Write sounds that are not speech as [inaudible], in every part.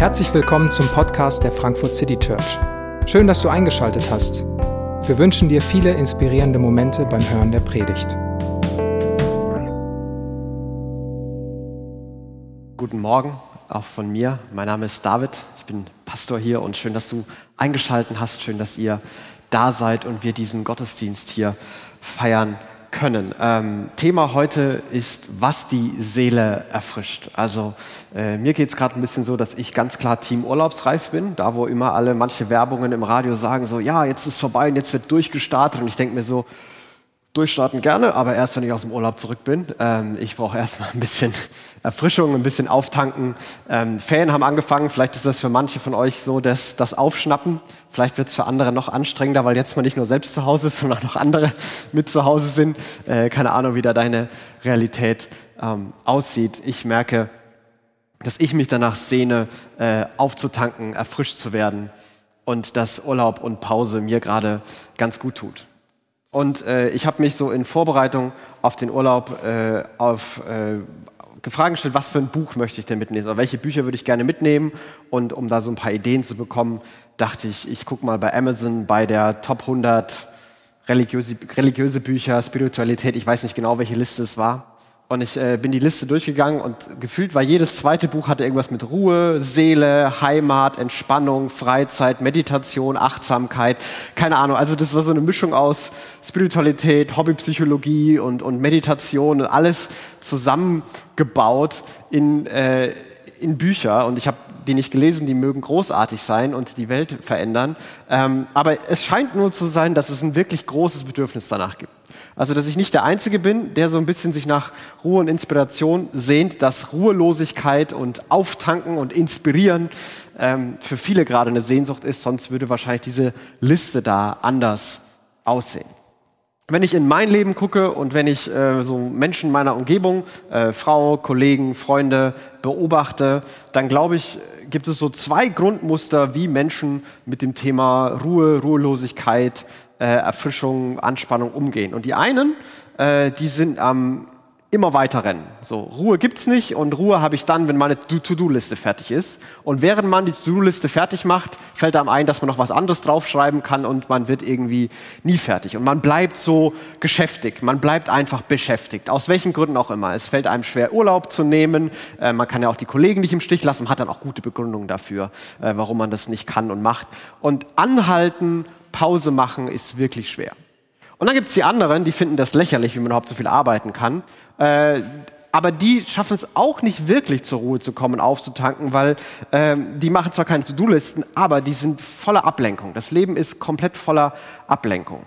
Herzlich willkommen zum Podcast der Frankfurt City Church. Schön, dass du eingeschaltet hast. Wir wünschen dir viele inspirierende Momente beim Hören der Predigt. Guten Morgen, auch von mir. Mein Name ist David. Ich bin Pastor hier und schön, dass du eingeschaltet hast. Schön, dass ihr da seid und wir diesen Gottesdienst hier feiern können. Ähm, Thema heute ist, was die Seele erfrischt. Also äh, mir geht es gerade ein bisschen so, dass ich ganz klar Team Urlaubsreif bin. Da, wo immer alle manche Werbungen im Radio sagen, so ja, jetzt ist vorbei und jetzt wird durchgestartet. Und ich denke mir so, Durchstarten gerne, aber erst, wenn ich aus dem Urlaub zurück bin. Ähm, ich brauche erstmal ein bisschen [laughs] Erfrischung, ein bisschen Auftanken. Ähm, Ferien haben angefangen, vielleicht ist das für manche von euch so das, das Aufschnappen. Vielleicht wird es für andere noch anstrengender, weil jetzt mal nicht nur selbst zu Hause ist, [laughs] sondern auch noch andere mit zu Hause sind. Äh, keine Ahnung, wie da deine Realität ähm, aussieht. Ich merke, dass ich mich danach sehne, äh, aufzutanken, erfrischt zu werden und dass Urlaub und Pause mir gerade ganz gut tut. Und äh, ich habe mich so in Vorbereitung auf den Urlaub äh, auf, äh, gefragt gestellt, was für ein Buch möchte ich denn mitnehmen oder welche Bücher würde ich gerne mitnehmen. Und um da so ein paar Ideen zu bekommen, dachte ich, ich gucke mal bei Amazon bei der Top 100 religiöse, religiöse Bücher, Spiritualität. Ich weiß nicht genau, welche Liste es war. Und ich äh, bin die Liste durchgegangen und gefühlt war jedes zweite Buch hatte irgendwas mit Ruhe, Seele, Heimat, Entspannung, Freizeit, Meditation, Achtsamkeit, keine Ahnung. Also das war so eine Mischung aus Spiritualität, Hobbypsychologie und, und Meditation und alles zusammengebaut in, äh, in Bücher. Und ich habe die nicht gelesen, die mögen großartig sein und die Welt verändern. Ähm, aber es scheint nur zu sein, dass es ein wirklich großes Bedürfnis danach gibt. Also, dass ich nicht der Einzige bin, der so ein bisschen sich nach Ruhe und Inspiration sehnt, dass Ruhelosigkeit und Auftanken und Inspirieren ähm, für viele gerade eine Sehnsucht ist, sonst würde wahrscheinlich diese Liste da anders aussehen. Wenn ich in mein Leben gucke und wenn ich äh, so Menschen meiner Umgebung, äh, Frau, Kollegen, Freunde beobachte, dann glaube ich, gibt es so zwei Grundmuster, wie Menschen mit dem Thema Ruhe, Ruhelosigkeit, äh, Erfrischung, Anspannung umgehen. Und die einen, äh, die sind am immer weiter rennen. So, Ruhe gibt's nicht und Ruhe habe ich dann, wenn meine To-Do-Liste fertig ist. Und während man die To-Do-Liste fertig macht, fällt einem ein, dass man noch was anderes draufschreiben kann und man wird irgendwie nie fertig. Und man bleibt so geschäftigt, man bleibt einfach beschäftigt, aus welchen Gründen auch immer. Es fällt einem schwer, Urlaub zu nehmen. Äh, man kann ja auch die Kollegen nicht im Stich lassen, man hat dann auch gute Begründungen dafür, äh, warum man das nicht kann und macht. Und anhalten, Pause machen ist wirklich schwer. Und dann gibt es die anderen, die finden das lächerlich, wie man überhaupt so viel arbeiten kann. Äh, aber die schaffen es auch nicht wirklich zur Ruhe zu kommen, aufzutanken, weil äh, die machen zwar keine To-Do-Listen, aber die sind voller Ablenkung. Das Leben ist komplett voller Ablenkung.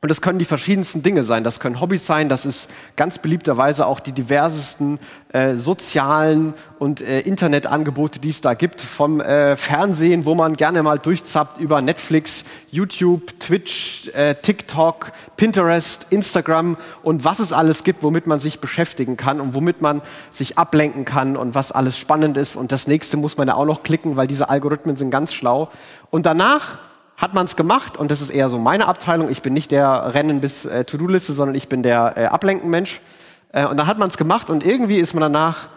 Und das können die verschiedensten Dinge sein. Das können Hobbys sein. Das ist ganz beliebterweise auch die diversesten äh, sozialen und äh, Internetangebote, die es da gibt. Vom äh, Fernsehen, wo man gerne mal durchzappt über Netflix, YouTube, Twitch, äh, TikTok, Pinterest, Instagram und was es alles gibt, womit man sich beschäftigen kann und womit man sich ablenken kann und was alles spannend ist. Und das nächste muss man ja auch noch klicken, weil diese Algorithmen sind ganz schlau. Und danach hat man es gemacht und das ist eher so meine Abteilung. Ich bin nicht der Rennen bis äh, To-Do-Liste, sondern ich bin der äh, Ablenken-Mensch. Äh, und da hat man es gemacht und irgendwie ist man danach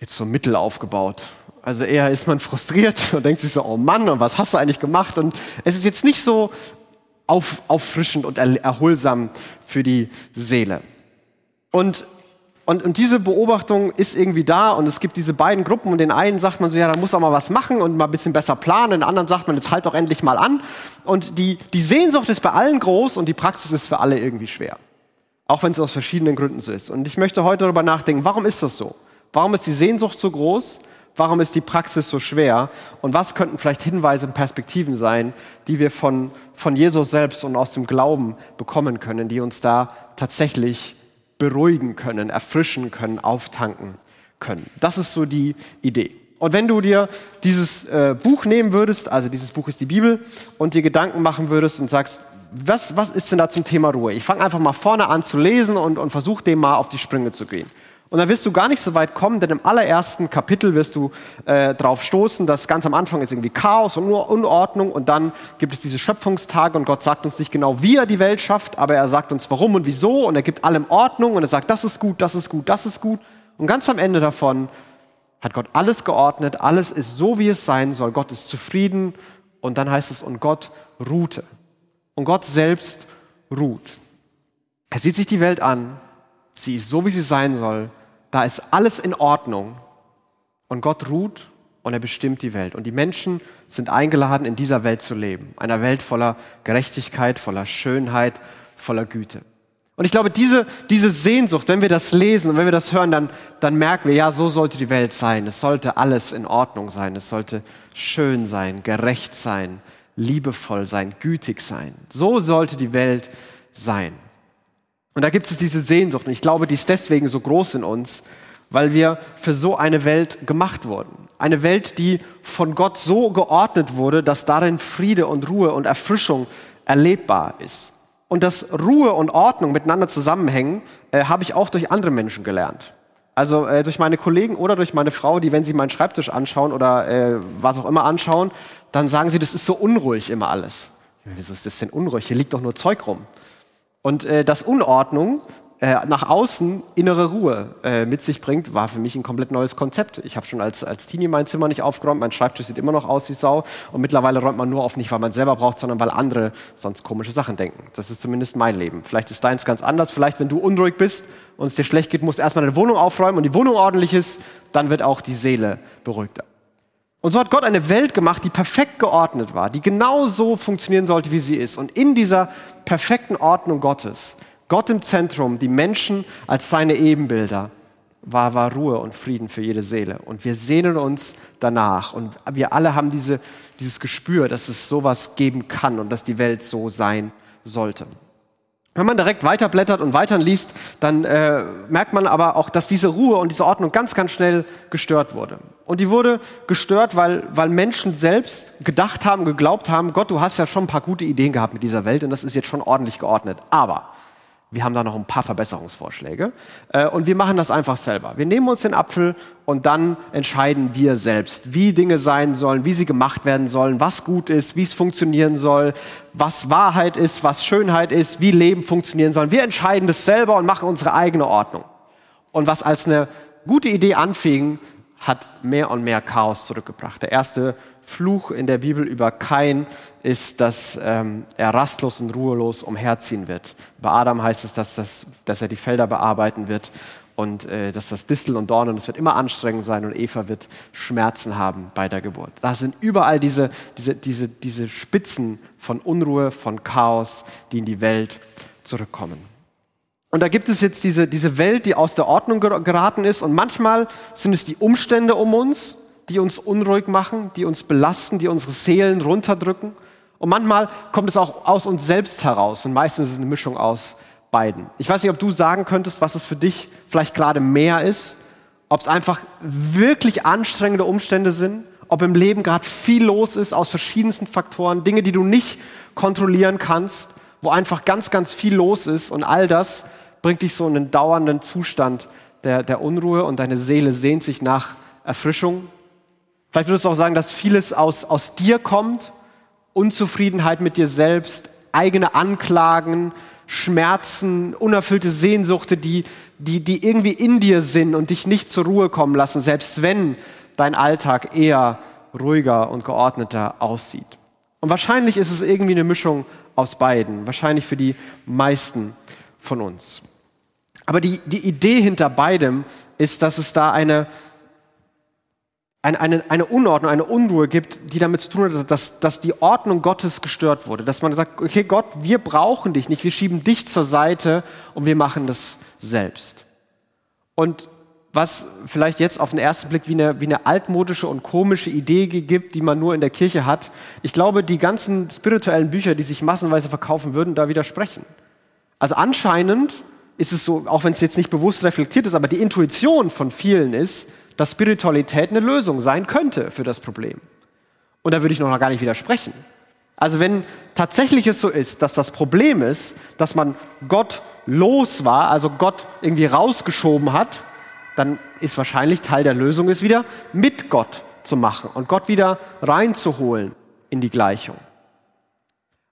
jetzt so mittel aufgebaut. Also eher ist man frustriert [laughs] und denkt sich so, oh Mann, und was hast du eigentlich gemacht? Und es ist jetzt nicht so auf, auffrischend und erholsam für die Seele. Und und, und diese Beobachtung ist irgendwie da und es gibt diese beiden Gruppen und den einen sagt man so, ja, da muss auch mal was machen und mal ein bisschen besser planen, den anderen sagt man, jetzt halt doch endlich mal an. Und die, die Sehnsucht ist bei allen groß und die Praxis ist für alle irgendwie schwer. Auch wenn es aus verschiedenen Gründen so ist. Und ich möchte heute darüber nachdenken, warum ist das so? Warum ist die Sehnsucht so groß? Warum ist die Praxis so schwer? Und was könnten vielleicht Hinweise und Perspektiven sein, die wir von, von Jesus selbst und aus dem Glauben bekommen können, die uns da tatsächlich beruhigen können, erfrischen können, auftanken können. Das ist so die Idee. Und wenn du dir dieses äh, Buch nehmen würdest, also dieses Buch ist die Bibel, und dir Gedanken machen würdest und sagst, was, was ist denn da zum Thema Ruhe? Ich fange einfach mal vorne an zu lesen und, und versuche dem mal auf die Sprünge zu gehen. Und dann wirst du gar nicht so weit kommen, denn im allerersten Kapitel wirst du äh, drauf stoßen, dass ganz am Anfang ist irgendwie Chaos und Unordnung und dann gibt es diese Schöpfungstage und Gott sagt uns nicht genau, wie er die Welt schafft, aber er sagt uns warum und wieso und er gibt allem Ordnung und er sagt, das ist gut, das ist gut, das ist gut. Und ganz am Ende davon hat Gott alles geordnet, alles ist so, wie es sein soll. Gott ist zufrieden und dann heißt es, und Gott ruhte. Und Gott selbst ruht. Er sieht sich die Welt an, sie ist so, wie sie sein soll, da ist alles in Ordnung und Gott ruht und er bestimmt die Welt. Und die Menschen sind eingeladen, in dieser Welt zu leben. Einer Welt voller Gerechtigkeit, voller Schönheit, voller Güte. Und ich glaube, diese, diese Sehnsucht, wenn wir das lesen und wenn wir das hören, dann, dann merken wir, ja, so sollte die Welt sein. Es sollte alles in Ordnung sein. Es sollte schön sein, gerecht sein, liebevoll sein, gütig sein. So sollte die Welt sein. Und da gibt es diese Sehnsucht. Und ich glaube, die ist deswegen so groß in uns, weil wir für so eine Welt gemacht wurden. Eine Welt, die von Gott so geordnet wurde, dass darin Friede und Ruhe und Erfrischung erlebbar ist. Und dass Ruhe und Ordnung miteinander zusammenhängen, äh, habe ich auch durch andere Menschen gelernt. Also äh, durch meine Kollegen oder durch meine Frau, die, wenn sie meinen Schreibtisch anschauen oder äh, was auch immer anschauen, dann sagen sie, das ist so unruhig immer alles. Wieso ist das denn unruhig? Hier liegt doch nur Zeug rum. Und äh, dass Unordnung äh, nach außen innere Ruhe äh, mit sich bringt, war für mich ein komplett neues Konzept. Ich habe schon als, als Teenie mein Zimmer nicht aufgeräumt, mein Schreibtisch sieht immer noch aus wie Sau und mittlerweile räumt man nur auf, nicht weil man selber braucht, sondern weil andere sonst komische Sachen denken. Das ist zumindest mein Leben. Vielleicht ist deins ganz anders. Vielleicht, wenn du unruhig bist und es dir schlecht geht, musst du erstmal deine Wohnung aufräumen und die Wohnung ordentlich ist, dann wird auch die Seele beruhigter. Und so hat Gott eine Welt gemacht, die perfekt geordnet war, die genau so funktionieren sollte, wie sie ist. Und in dieser perfekten Ordnung Gottes Gott im Zentrum, die Menschen als seine Ebenbilder, war, war Ruhe und Frieden für jede Seele. Und wir sehnen uns danach. Und wir alle haben diese, dieses Gespür, dass es sowas geben kann und dass die Welt so sein sollte. Wenn man direkt weiterblättert und weiterliest, dann äh, merkt man aber auch, dass diese Ruhe und diese Ordnung ganz, ganz schnell gestört wurde. Und die wurde gestört, weil, weil Menschen selbst gedacht haben, geglaubt haben, Gott, du hast ja schon ein paar gute Ideen gehabt mit dieser Welt und das ist jetzt schon ordentlich geordnet. Aber wir haben da noch ein paar Verbesserungsvorschläge. Äh, und wir machen das einfach selber. Wir nehmen uns den Apfel und dann entscheiden wir selbst, wie Dinge sein sollen, wie sie gemacht werden sollen, was gut ist, wie es funktionieren soll, was Wahrheit ist, was Schönheit ist, wie Leben funktionieren soll. Wir entscheiden das selber und machen unsere eigene Ordnung. Und was als eine gute Idee anfing, hat mehr und mehr Chaos zurückgebracht. Der erste Fluch in der Bibel über Kain ist, dass ähm, er rastlos und ruhelos umherziehen wird. Bei Adam heißt es, dass, das, dass er die Felder bearbeiten wird und äh, dass das Distel und Dornen, das wird immer anstrengend sein und Eva wird Schmerzen haben bei der Geburt. Da sind überall diese, diese, diese, diese Spitzen von Unruhe, von Chaos, die in die Welt zurückkommen. Und da gibt es jetzt diese, diese Welt, die aus der Ordnung geraten ist und manchmal sind es die Umstände um uns, die uns unruhig machen, die uns belasten, die unsere Seelen runterdrücken. Und manchmal kommt es auch aus uns selbst heraus und meistens ist es eine Mischung aus beiden. Ich weiß nicht, ob du sagen könntest, was es für dich vielleicht gerade mehr ist, ob es einfach wirklich anstrengende Umstände sind, ob im Leben gerade viel los ist aus verschiedensten Faktoren, Dinge, die du nicht kontrollieren kannst, wo einfach ganz, ganz viel los ist und all das bringt dich so in einen dauernden Zustand der, der Unruhe und deine Seele sehnt sich nach Erfrischung, Vielleicht würdest du auch sagen, dass vieles aus, aus dir kommt, Unzufriedenheit mit dir selbst, eigene Anklagen, Schmerzen, unerfüllte Sehnsuchte, die, die, die irgendwie in dir sind und dich nicht zur Ruhe kommen lassen, selbst wenn dein Alltag eher ruhiger und geordneter aussieht. Und wahrscheinlich ist es irgendwie eine Mischung aus beiden, wahrscheinlich für die meisten von uns. Aber die, die Idee hinter beidem ist, dass es da eine, eine, eine, eine Unordnung, eine Unruhe gibt, die damit zu tun hat, dass, dass die Ordnung Gottes gestört wurde. Dass man sagt, okay Gott, wir brauchen dich nicht, wir schieben dich zur Seite und wir machen das selbst. Und was vielleicht jetzt auf den ersten Blick wie eine, wie eine altmodische und komische Idee gibt, die man nur in der Kirche hat, ich glaube, die ganzen spirituellen Bücher, die sich massenweise verkaufen, würden da widersprechen. Also anscheinend ist es so, auch wenn es jetzt nicht bewusst reflektiert ist, aber die Intuition von vielen ist, dass Spiritualität eine Lösung sein könnte für das Problem. Und da würde ich noch gar nicht widersprechen. Also wenn tatsächlich es so ist, dass das Problem ist, dass man Gott los war, also Gott irgendwie rausgeschoben hat, dann ist wahrscheinlich Teil der Lösung ist wieder mit Gott zu machen und Gott wieder reinzuholen in die Gleichung.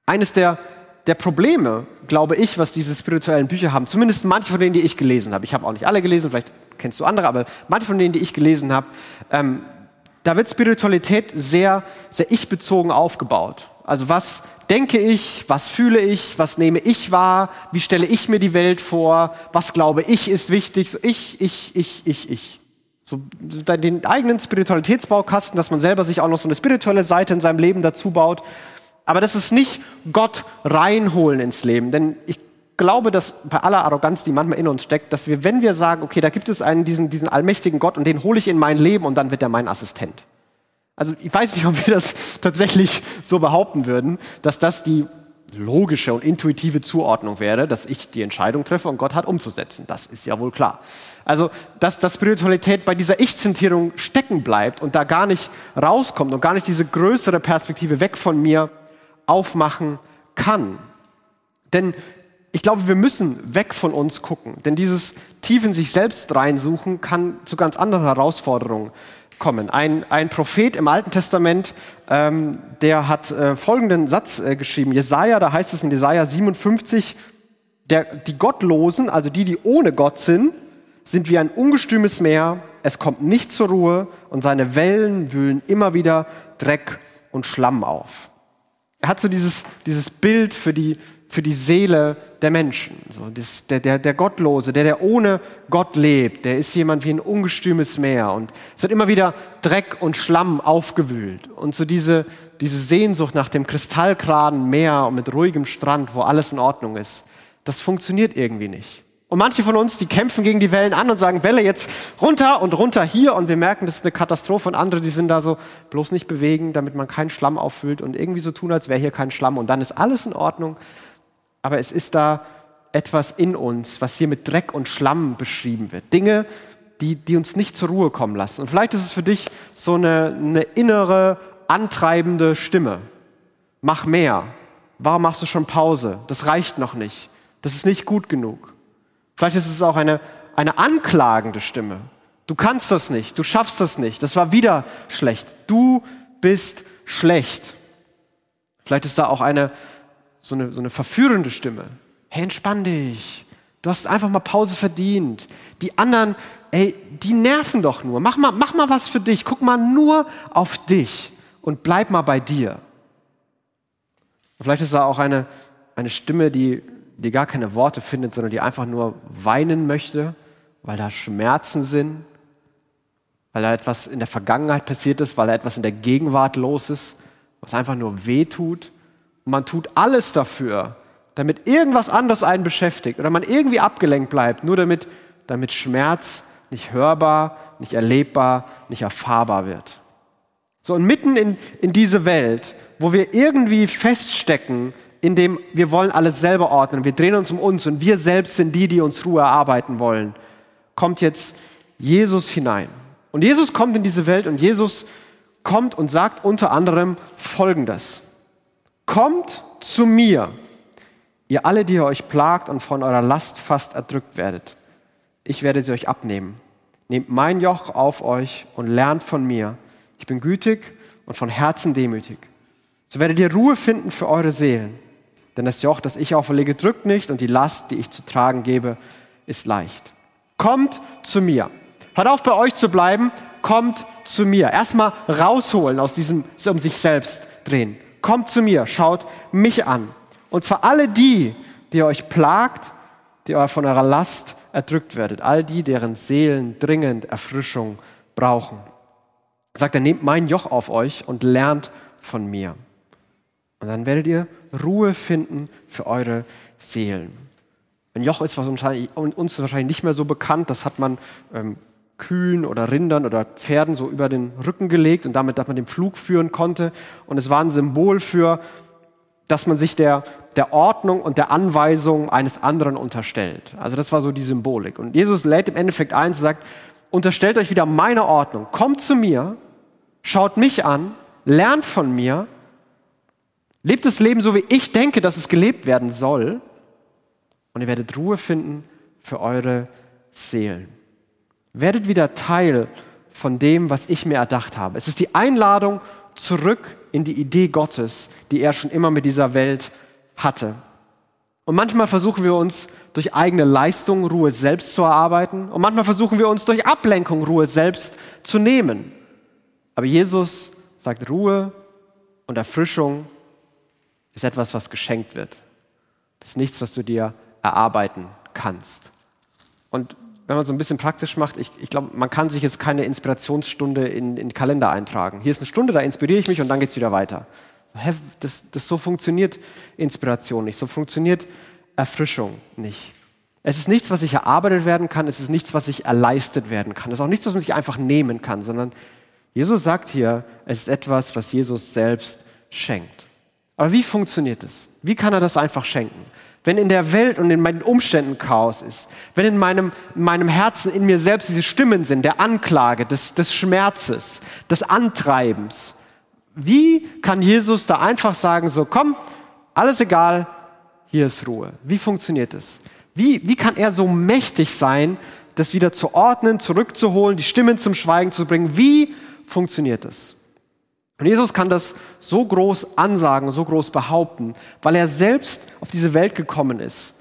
Eines der, der Probleme, glaube ich, was diese spirituellen Bücher haben, zumindest manche von denen, die ich gelesen habe, ich habe auch nicht alle gelesen, vielleicht kennst du andere, aber manche von denen, die ich gelesen habe, ähm, da wird Spiritualität sehr, sehr ich-bezogen aufgebaut. Also was denke ich, was fühle ich, was nehme ich wahr, wie stelle ich mir die Welt vor, was glaube ich ist wichtig, so ich, ich, ich, ich, ich. So den eigenen Spiritualitätsbaukasten, dass man selber sich auch noch so eine spirituelle Seite in seinem Leben dazu baut. Aber das ist nicht Gott reinholen ins Leben, denn ich glaube, dass bei aller Arroganz, die manchmal in uns steckt, dass wir, wenn wir sagen, okay, da gibt es einen, diesen, diesen allmächtigen Gott und den hole ich in mein Leben und dann wird er mein Assistent. Also ich weiß nicht, ob wir das [laughs] tatsächlich so behaupten würden, dass das die logische und intuitive Zuordnung wäre, dass ich die Entscheidung treffe und Gott hat umzusetzen. Das ist ja wohl klar. Also, dass, dass Spiritualität bei dieser Ich-Zentierung stecken bleibt und da gar nicht rauskommt und gar nicht diese größere Perspektive weg von mir aufmachen kann. Denn ich glaube, wir müssen weg von uns gucken, denn dieses tief in sich selbst reinsuchen kann zu ganz anderen Herausforderungen kommen. Ein, ein Prophet im Alten Testament, ähm, der hat äh, folgenden Satz äh, geschrieben. Jesaja, da heißt es in Jesaja 57, der, die Gottlosen, also die, die ohne Gott sind, sind wie ein ungestümes Meer. Es kommt nicht zur Ruhe und seine Wellen wühlen immer wieder Dreck und Schlamm auf. Er hat so dieses, dieses Bild für die, für die Seele der Menschen. So, das, der, der, der Gottlose, der, der ohne Gott lebt, der ist jemand wie ein ungestümes Meer. Und es wird immer wieder Dreck und Schlamm aufgewühlt. Und so diese, diese Sehnsucht nach dem kristallklaren Meer und mit ruhigem Strand, wo alles in Ordnung ist, das funktioniert irgendwie nicht. Und manche von uns, die kämpfen gegen die Wellen an und sagen, Welle jetzt runter und runter hier und wir merken, das ist eine Katastrophe und andere, die sind da so, bloß nicht bewegen, damit man keinen Schlamm auffüllt und irgendwie so tun, als wäre hier kein Schlamm und dann ist alles in Ordnung aber es ist da etwas in uns, was hier mit Dreck und Schlamm beschrieben wird. Dinge, die, die uns nicht zur Ruhe kommen lassen. Und vielleicht ist es für dich so eine, eine innere, antreibende Stimme. Mach mehr. Warum machst du schon Pause? Das reicht noch nicht. Das ist nicht gut genug. Vielleicht ist es auch eine, eine anklagende Stimme. Du kannst das nicht, du schaffst das nicht, das war wieder schlecht. Du bist schlecht. Vielleicht ist da auch eine, so eine, so eine verführende Stimme. Hey, entspann dich. Du hast einfach mal Pause verdient. Die anderen, ey, die nerven doch nur. Mach mal, mach mal was für dich. Guck mal nur auf dich und bleib mal bei dir. Und vielleicht ist da auch eine, eine Stimme, die, die gar keine Worte findet, sondern die einfach nur weinen möchte, weil da Schmerzen sind, weil da etwas in der Vergangenheit passiert ist, weil da etwas in der Gegenwart los ist, was einfach nur weh tut. Und man tut alles dafür, damit irgendwas anderes einen beschäftigt oder man irgendwie abgelenkt bleibt, nur damit, damit Schmerz nicht hörbar, nicht erlebbar, nicht erfahrbar wird. So, und mitten in, in diese Welt, wo wir irgendwie feststecken, in dem wir wollen alles selber ordnen, wir drehen uns um uns und wir selbst sind die, die uns Ruhe erarbeiten wollen, kommt jetzt Jesus hinein. Und Jesus kommt in diese Welt und Jesus kommt und sagt unter anderem Folgendes. Kommt zu mir, ihr alle, die ihr euch plagt und von eurer Last fast erdrückt werdet. Ich werde sie euch abnehmen. Nehmt mein Joch auf euch und lernt von mir. Ich bin gütig und von Herzen demütig. So werdet ihr Ruhe finden für eure Seelen. Denn das Joch, das ich auferlege, drückt nicht und die Last, die ich zu tragen gebe, ist leicht. Kommt zu mir. Hört auf, bei euch zu bleiben. Kommt zu mir. Erstmal rausholen aus diesem um sich selbst drehen kommt zu mir, schaut mich an. Und zwar alle die, die euch plagt, die von eurer Last erdrückt werdet, all die, deren Seelen dringend Erfrischung brauchen. Sagt er, nehmt mein Joch auf euch und lernt von mir. Und dann werdet ihr Ruhe finden für eure Seelen. Ein Joch ist was uns wahrscheinlich nicht mehr so bekannt. Das hat man ähm, Kühen oder Rindern oder Pferden so über den Rücken gelegt und damit, dass man den Flug führen konnte. Und es war ein Symbol für, dass man sich der, der Ordnung und der Anweisung eines anderen unterstellt. Also das war so die Symbolik. Und Jesus lädt im Endeffekt ein und sagt, unterstellt euch wieder meine Ordnung. Kommt zu mir, schaut mich an, lernt von mir, lebt das Leben so, wie ich denke, dass es gelebt werden soll. Und ihr werdet Ruhe finden für eure Seelen. Werdet wieder Teil von dem, was ich mir erdacht habe. Es ist die Einladung zurück in die Idee Gottes, die er schon immer mit dieser Welt hatte. Und manchmal versuchen wir uns durch eigene Leistung Ruhe selbst zu erarbeiten. Und manchmal versuchen wir uns durch Ablenkung Ruhe selbst zu nehmen. Aber Jesus sagt, Ruhe und Erfrischung ist etwas, was geschenkt wird. Das ist nichts, was du dir erarbeiten kannst. Und wenn man so ein bisschen praktisch macht, ich, ich glaube, man kann sich jetzt keine Inspirationsstunde in, in den Kalender eintragen. Hier ist eine Stunde, da inspiriere ich mich und dann geht es wieder weiter. Das, das so funktioniert Inspiration nicht, so funktioniert Erfrischung nicht. Es ist nichts, was sich erarbeitet werden kann, es ist nichts, was sich erleistet werden kann. Es ist auch nichts, was man sich einfach nehmen kann, sondern Jesus sagt hier, es ist etwas, was Jesus selbst schenkt. Aber wie funktioniert es? Wie kann er das einfach schenken? Wenn in der Welt und in meinen Umständen Chaos ist, wenn in meinem, in meinem Herzen, in mir selbst diese Stimmen sind, der Anklage, des, des Schmerzes, des Antreibens, wie kann Jesus da einfach sagen, so komm, alles egal, hier ist Ruhe? Wie funktioniert es? Wie, wie kann er so mächtig sein, das wieder zu ordnen, zurückzuholen, die Stimmen zum Schweigen zu bringen? Wie funktioniert es? Und Jesus kann das so groß ansagen, so groß behaupten, weil er selbst auf diese Welt gekommen ist,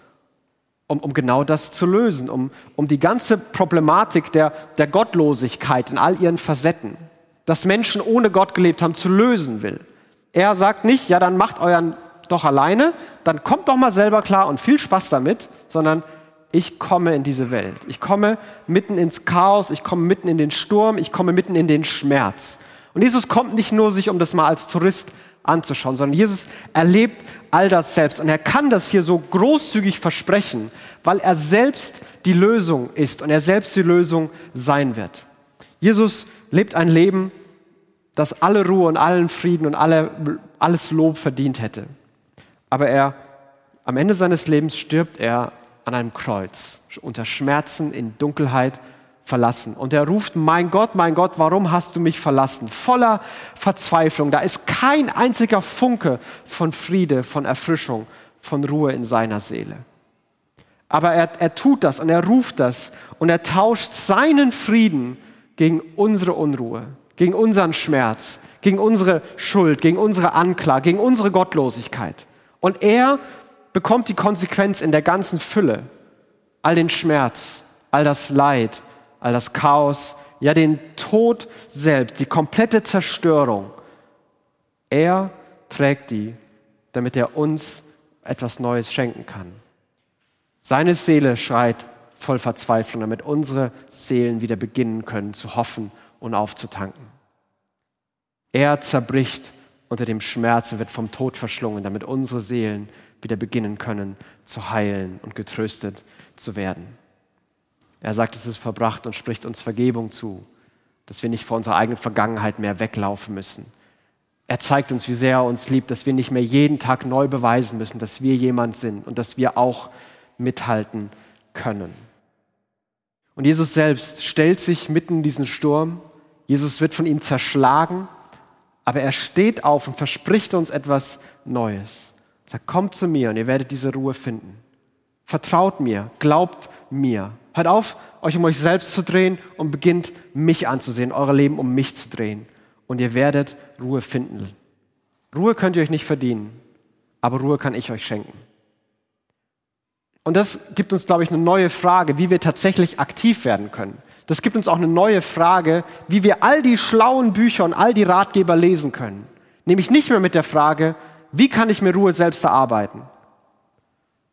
um, um genau das zu lösen, um, um die ganze Problematik der, der Gottlosigkeit in all ihren Facetten, dass Menschen ohne Gott gelebt haben, zu lösen will. Er sagt nicht, ja, dann macht euren doch alleine, dann kommt doch mal selber klar und viel Spaß damit, sondern ich komme in diese Welt. Ich komme mitten ins Chaos, ich komme mitten in den Sturm, ich komme mitten in den Schmerz. Und Jesus kommt nicht nur, sich um das mal als Tourist anzuschauen, sondern Jesus erlebt all das selbst. Und er kann das hier so großzügig versprechen, weil er selbst die Lösung ist und er selbst die Lösung sein wird. Jesus lebt ein Leben, das alle Ruhe und allen Frieden und alle, alles Lob verdient hätte. Aber er, am Ende seines Lebens stirbt er an einem Kreuz, unter Schmerzen, in Dunkelheit verlassen. Und er ruft, mein Gott, mein Gott, warum hast du mich verlassen? Voller Verzweiflung. Da ist kein einziger Funke von Friede, von Erfrischung, von Ruhe in seiner Seele. Aber er, er tut das und er ruft das und er tauscht seinen Frieden gegen unsere Unruhe, gegen unseren Schmerz, gegen unsere Schuld, gegen unsere Anklage, gegen unsere Gottlosigkeit. Und er bekommt die Konsequenz in der ganzen Fülle. All den Schmerz, all das Leid, all das Chaos, ja den Tod selbst, die komplette Zerstörung. Er trägt die, damit er uns etwas Neues schenken kann. Seine Seele schreit voll Verzweiflung, damit unsere Seelen wieder beginnen können zu hoffen und aufzutanken. Er zerbricht unter dem Schmerz und wird vom Tod verschlungen, damit unsere Seelen wieder beginnen können zu heilen und getröstet zu werden. Er sagt, es ist verbracht und spricht uns Vergebung zu, dass wir nicht vor unserer eigenen Vergangenheit mehr weglaufen müssen. Er zeigt uns, wie sehr er uns liebt, dass wir nicht mehr jeden Tag neu beweisen müssen, dass wir jemand sind und dass wir auch mithalten können. Und Jesus selbst stellt sich mitten in diesen Sturm. Jesus wird von ihm zerschlagen, aber er steht auf und verspricht uns etwas Neues. Er sagt, kommt zu mir und ihr werdet diese Ruhe finden. Vertraut mir, glaubt mir. Hört auf, euch um euch selbst zu drehen und beginnt mich anzusehen, euer Leben um mich zu drehen. Und ihr werdet Ruhe finden. Ruhe könnt ihr euch nicht verdienen, aber Ruhe kann ich euch schenken. Und das gibt uns, glaube ich, eine neue Frage, wie wir tatsächlich aktiv werden können. Das gibt uns auch eine neue Frage, wie wir all die schlauen Bücher und all die Ratgeber lesen können. Nämlich nicht mehr mit der Frage, wie kann ich mir Ruhe selbst erarbeiten,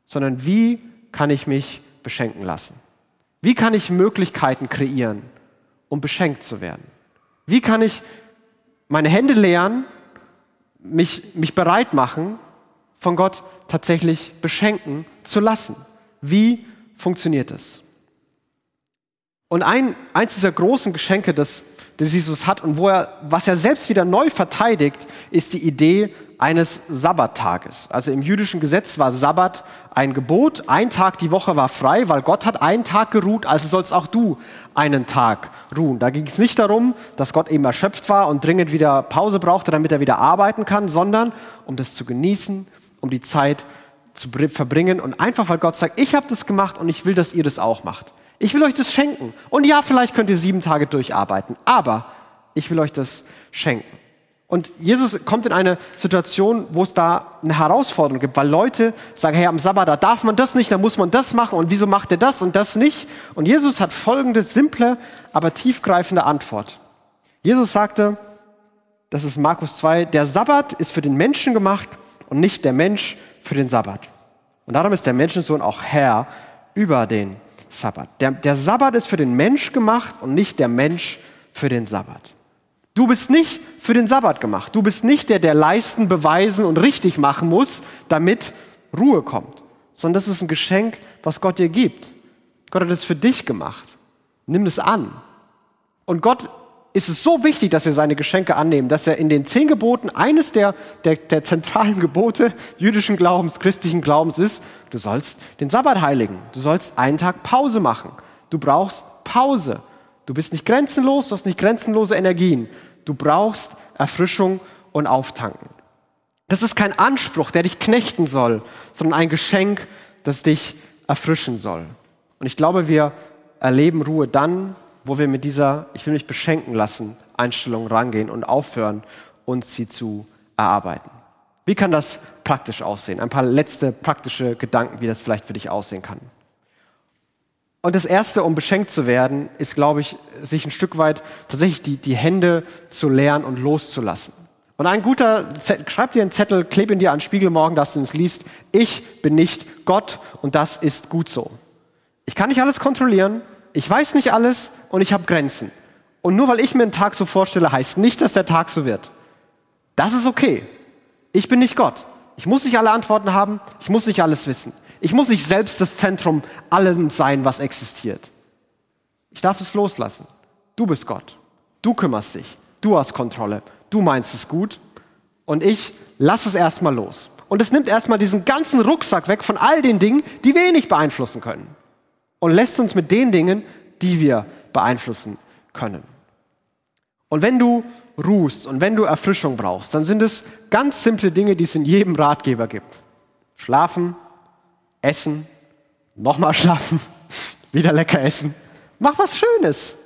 sondern wie kann ich mich beschenken lassen. Wie kann ich Möglichkeiten kreieren, um beschenkt zu werden? Wie kann ich meine Hände leeren, mich, mich bereit machen, von Gott tatsächlich beschenken zu lassen? Wie funktioniert es? Und ein, eins dieser großen Geschenke, das, das Jesus hat und wo er, was er selbst wieder neu verteidigt, ist die Idee eines Sabbattages. Also im jüdischen Gesetz war Sabbat ein Gebot. Ein Tag die Woche war frei, weil Gott hat einen Tag geruht, also sollst auch du einen Tag ruhen. Da ging es nicht darum, dass Gott eben erschöpft war und dringend wieder Pause brauchte, damit er wieder arbeiten kann, sondern um das zu genießen, um die Zeit zu verbringen und einfach, weil Gott sagt, ich habe das gemacht und ich will, dass ihr das auch macht. Ich will euch das schenken. Und ja, vielleicht könnt ihr sieben Tage durcharbeiten, aber ich will euch das schenken. Und Jesus kommt in eine Situation, wo es da eine Herausforderung gibt, weil Leute sagen, hey, am Sabbat, da darf man das nicht, da muss man das machen und wieso macht er das und das nicht? Und Jesus hat folgende simple, aber tiefgreifende Antwort. Jesus sagte, das ist Markus 2, der Sabbat ist für den Menschen gemacht und nicht der Mensch für den Sabbat. Und darum ist der Menschensohn auch Herr über den Sabbat. Der, der Sabbat ist für den Mensch gemacht und nicht der Mensch für den Sabbat. Du bist nicht für den Sabbat gemacht. Du bist nicht der, der leisten, beweisen und richtig machen muss, damit Ruhe kommt. Sondern das ist ein Geschenk, was Gott dir gibt. Gott hat es für dich gemacht. Nimm es an. Und Gott ist es so wichtig, dass wir seine Geschenke annehmen, dass er in den zehn Geboten eines der, der, der zentralen Gebote jüdischen Glaubens, christlichen Glaubens ist, du sollst den Sabbat heiligen. Du sollst einen Tag Pause machen. Du brauchst Pause. Du bist nicht grenzenlos, du hast nicht grenzenlose Energien. Du brauchst Erfrischung und Auftanken. Das ist kein Anspruch, der dich knechten soll, sondern ein Geschenk, das dich erfrischen soll. Und ich glaube, wir erleben Ruhe dann, wo wir mit dieser Ich will mich beschenken lassen Einstellung rangehen und aufhören, uns sie zu erarbeiten. Wie kann das praktisch aussehen? Ein paar letzte praktische Gedanken, wie das vielleicht für dich aussehen kann. Und das Erste, um beschenkt zu werden, ist, glaube ich, sich ein Stück weit tatsächlich die, die Hände zu leeren und loszulassen. Und ein guter, schreib dir einen Zettel, kleb ihn dir an den Spiegel morgen, dass du es liest. Ich bin nicht Gott und das ist gut so. Ich kann nicht alles kontrollieren, ich weiß nicht alles und ich habe Grenzen. Und nur weil ich mir einen Tag so vorstelle, heißt nicht, dass der Tag so wird. Das ist okay. Ich bin nicht Gott. Ich muss nicht alle Antworten haben, ich muss nicht alles wissen. Ich muss nicht selbst das Zentrum allem sein, was existiert. Ich darf es loslassen. Du bist Gott. Du kümmerst dich. Du hast Kontrolle. Du meinst es gut. Und ich lasse es erstmal los. Und es nimmt erstmal diesen ganzen Rucksack weg von all den Dingen, die wir eh nicht beeinflussen können. Und lässt uns mit den Dingen, die wir beeinflussen können. Und wenn du ruhst und wenn du Erfrischung brauchst, dann sind es ganz simple Dinge, die es in jedem Ratgeber gibt. Schlafen, essen, nochmal [laughs] schlafen, wieder lecker essen. Mach was Schönes.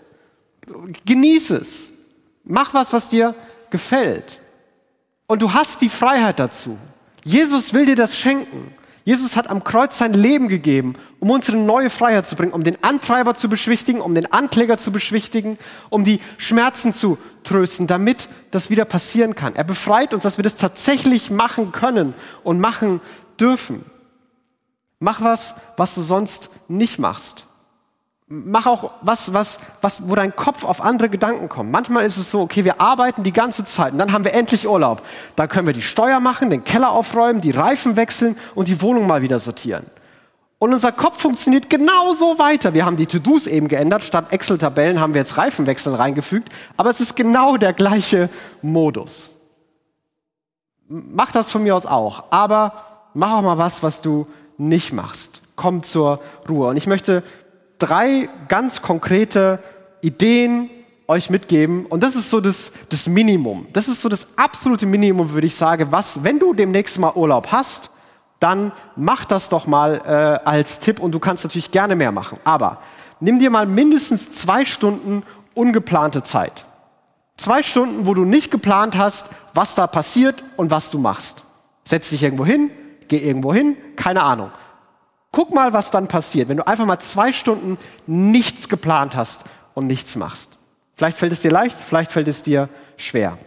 Genieß es. Mach was, was dir gefällt. Und du hast die Freiheit dazu. Jesus will dir das schenken. Jesus hat am Kreuz sein Leben gegeben, um uns eine neue Freiheit zu bringen, um den Antreiber zu beschwichtigen, um den Ankläger zu beschwichtigen, um die Schmerzen zu trösten, damit das wieder passieren kann. Er befreit uns, dass wir das tatsächlich machen können und machen dürfen. Mach was, was du sonst nicht machst. Mach auch was, was, was, wo dein Kopf auf andere Gedanken kommt. Manchmal ist es so, okay, wir arbeiten die ganze Zeit und dann haben wir endlich Urlaub. Dann können wir die Steuer machen, den Keller aufräumen, die Reifen wechseln und die Wohnung mal wieder sortieren. Und unser Kopf funktioniert genauso weiter. Wir haben die To-Dos eben geändert. Statt Excel-Tabellen haben wir jetzt Reifenwechseln reingefügt. Aber es ist genau der gleiche Modus. Mach das von mir aus auch. Aber mach auch mal was, was du nicht machst. Komm zur Ruhe. Und ich möchte drei ganz konkrete Ideen euch mitgeben. Und das ist so das, das Minimum. Das ist so das absolute Minimum, würde ich sagen, was, wenn du demnächst mal Urlaub hast, dann mach das doch mal äh, als Tipp und du kannst natürlich gerne mehr machen. Aber nimm dir mal mindestens zwei Stunden ungeplante Zeit. Zwei Stunden, wo du nicht geplant hast, was da passiert und was du machst. Setz dich irgendwo hin, geh irgendwo hin, keine Ahnung. Guck mal, was dann passiert, wenn du einfach mal zwei Stunden nichts geplant hast und nichts machst. Vielleicht fällt es dir leicht, vielleicht fällt es dir schwer.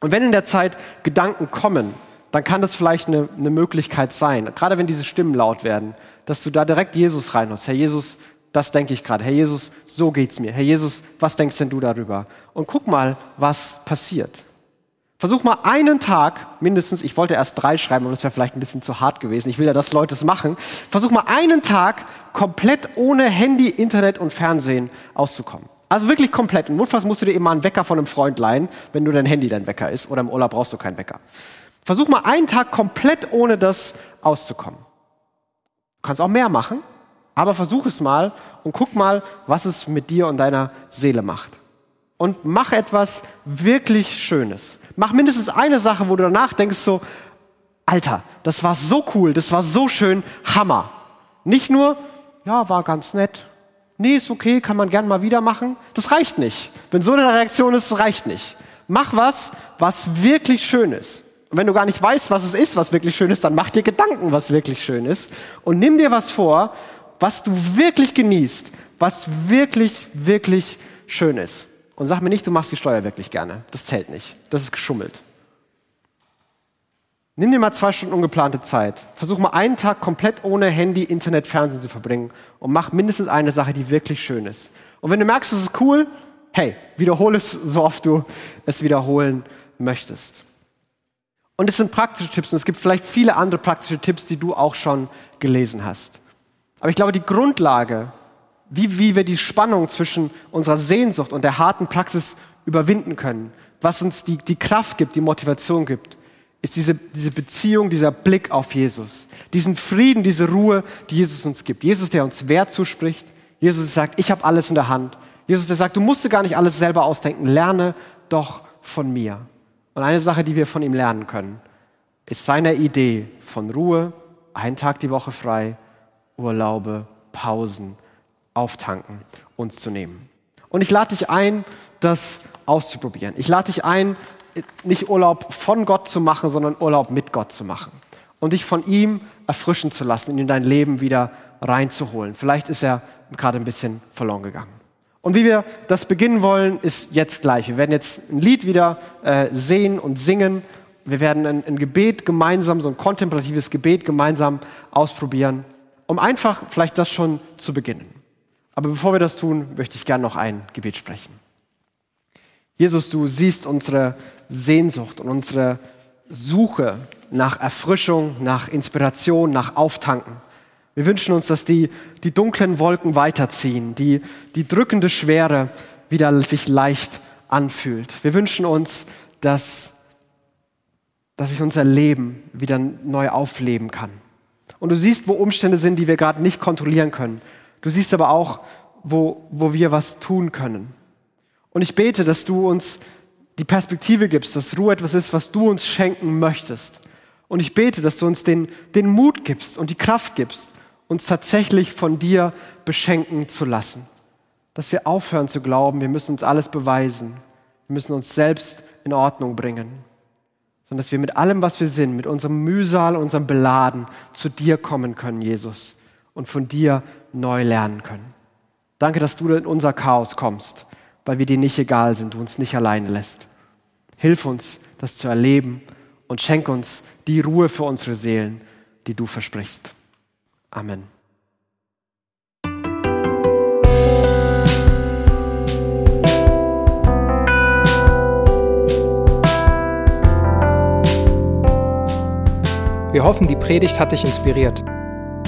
Und wenn in der Zeit Gedanken kommen, dann kann das vielleicht eine, eine Möglichkeit sein, gerade wenn diese Stimmen laut werden, dass du da direkt Jesus reinholst. Herr Jesus, das denke ich gerade. Herr Jesus, so geht's mir. Herr Jesus, was denkst denn du darüber? Und guck mal, was passiert. Versuch mal einen Tag mindestens, ich wollte erst drei schreiben, aber das wäre vielleicht ein bisschen zu hart gewesen. Ich will ja, dass Leute es machen. Versuch mal einen Tag komplett ohne Handy, Internet und Fernsehen auszukommen. Also wirklich komplett. Und notfalls musst du dir eben mal einen Wecker von einem Freund leihen, wenn du dein Handy dein Wecker ist. Oder im Urlaub brauchst du keinen Wecker. Versuch mal einen Tag komplett ohne das auszukommen. Du kannst auch mehr machen, aber versuch es mal und guck mal, was es mit dir und deiner Seele macht. Und mach etwas wirklich Schönes. Mach mindestens eine Sache, wo du danach denkst so, Alter, das war so cool, das war so schön, Hammer. Nicht nur, ja, war ganz nett. Nee, ist okay, kann man gern mal wieder machen. Das reicht nicht. Wenn so eine Reaktion ist, das reicht nicht. Mach was, was wirklich schön ist. Und wenn du gar nicht weißt, was es ist, was wirklich schön ist, dann mach dir Gedanken, was wirklich schön ist. Und nimm dir was vor, was du wirklich genießt, was wirklich, wirklich schön ist. Und sag mir nicht, du machst die Steuer wirklich gerne. Das zählt nicht. Das ist geschummelt. Nimm dir mal zwei Stunden ungeplante Zeit. Versuch mal einen Tag komplett ohne Handy, Internet, Fernsehen zu verbringen und mach mindestens eine Sache, die wirklich schön ist. Und wenn du merkst, es ist cool, hey, wiederhole es so oft du es wiederholen möchtest. Und es sind praktische Tipps und es gibt vielleicht viele andere praktische Tipps, die du auch schon gelesen hast. Aber ich glaube, die Grundlage, wie, wie wir die Spannung zwischen unserer Sehnsucht und der harten Praxis überwinden können, was uns die, die Kraft gibt, die Motivation gibt, ist diese, diese Beziehung, dieser Blick auf Jesus, diesen Frieden, diese Ruhe, die Jesus uns gibt. Jesus, der uns Wert zuspricht. Jesus, sagt, ich habe alles in der Hand. Jesus, der sagt, du musst dir gar nicht alles selber ausdenken, lerne doch von mir. Und eine Sache, die wir von ihm lernen können, ist seine Idee von Ruhe, einen Tag die Woche frei, Urlaube, Pausen, auftanken, uns zu nehmen. Und ich lade dich ein, das auszuprobieren. Ich lade dich ein, nicht Urlaub von Gott zu machen, sondern Urlaub mit Gott zu machen. Und dich von ihm erfrischen zu lassen, ihn in dein Leben wieder reinzuholen. Vielleicht ist er gerade ein bisschen verloren gegangen. Und wie wir das beginnen wollen, ist jetzt gleich. Wir werden jetzt ein Lied wieder äh, sehen und singen. Wir werden ein, ein Gebet gemeinsam, so ein kontemplatives Gebet gemeinsam ausprobieren, um einfach vielleicht das schon zu beginnen. Aber bevor wir das tun, möchte ich gerne noch ein Gebet sprechen. Jesus, du siehst unsere Sehnsucht und unsere Suche nach Erfrischung, nach Inspiration, nach Auftanken. Wir wünschen uns, dass die, die dunklen Wolken weiterziehen, die, die drückende Schwere wieder sich leicht anfühlt. Wir wünschen uns, dass, dass sich unser Leben wieder neu aufleben kann. Und du siehst, wo Umstände sind, die wir gerade nicht kontrollieren können. Du siehst aber auch, wo, wo wir was tun können. Und ich bete, dass du uns die Perspektive gibst, dass Ruhe etwas ist, was du uns schenken möchtest. Und ich bete, dass du uns den, den Mut gibst und die Kraft gibst, uns tatsächlich von dir beschenken zu lassen. Dass wir aufhören zu glauben, wir müssen uns alles beweisen. Wir müssen uns selbst in Ordnung bringen. Sondern dass wir mit allem, was wir sind, mit unserem Mühsal, unserem Beladen zu dir kommen können, Jesus, und von dir neu lernen können. Danke, dass du in unser Chaos kommst, weil wir dir nicht egal sind, du uns nicht alleine lässt. Hilf uns, das zu erleben und schenk uns die Ruhe für unsere Seelen, die du versprichst. Amen. Wir hoffen, die Predigt hat dich inspiriert.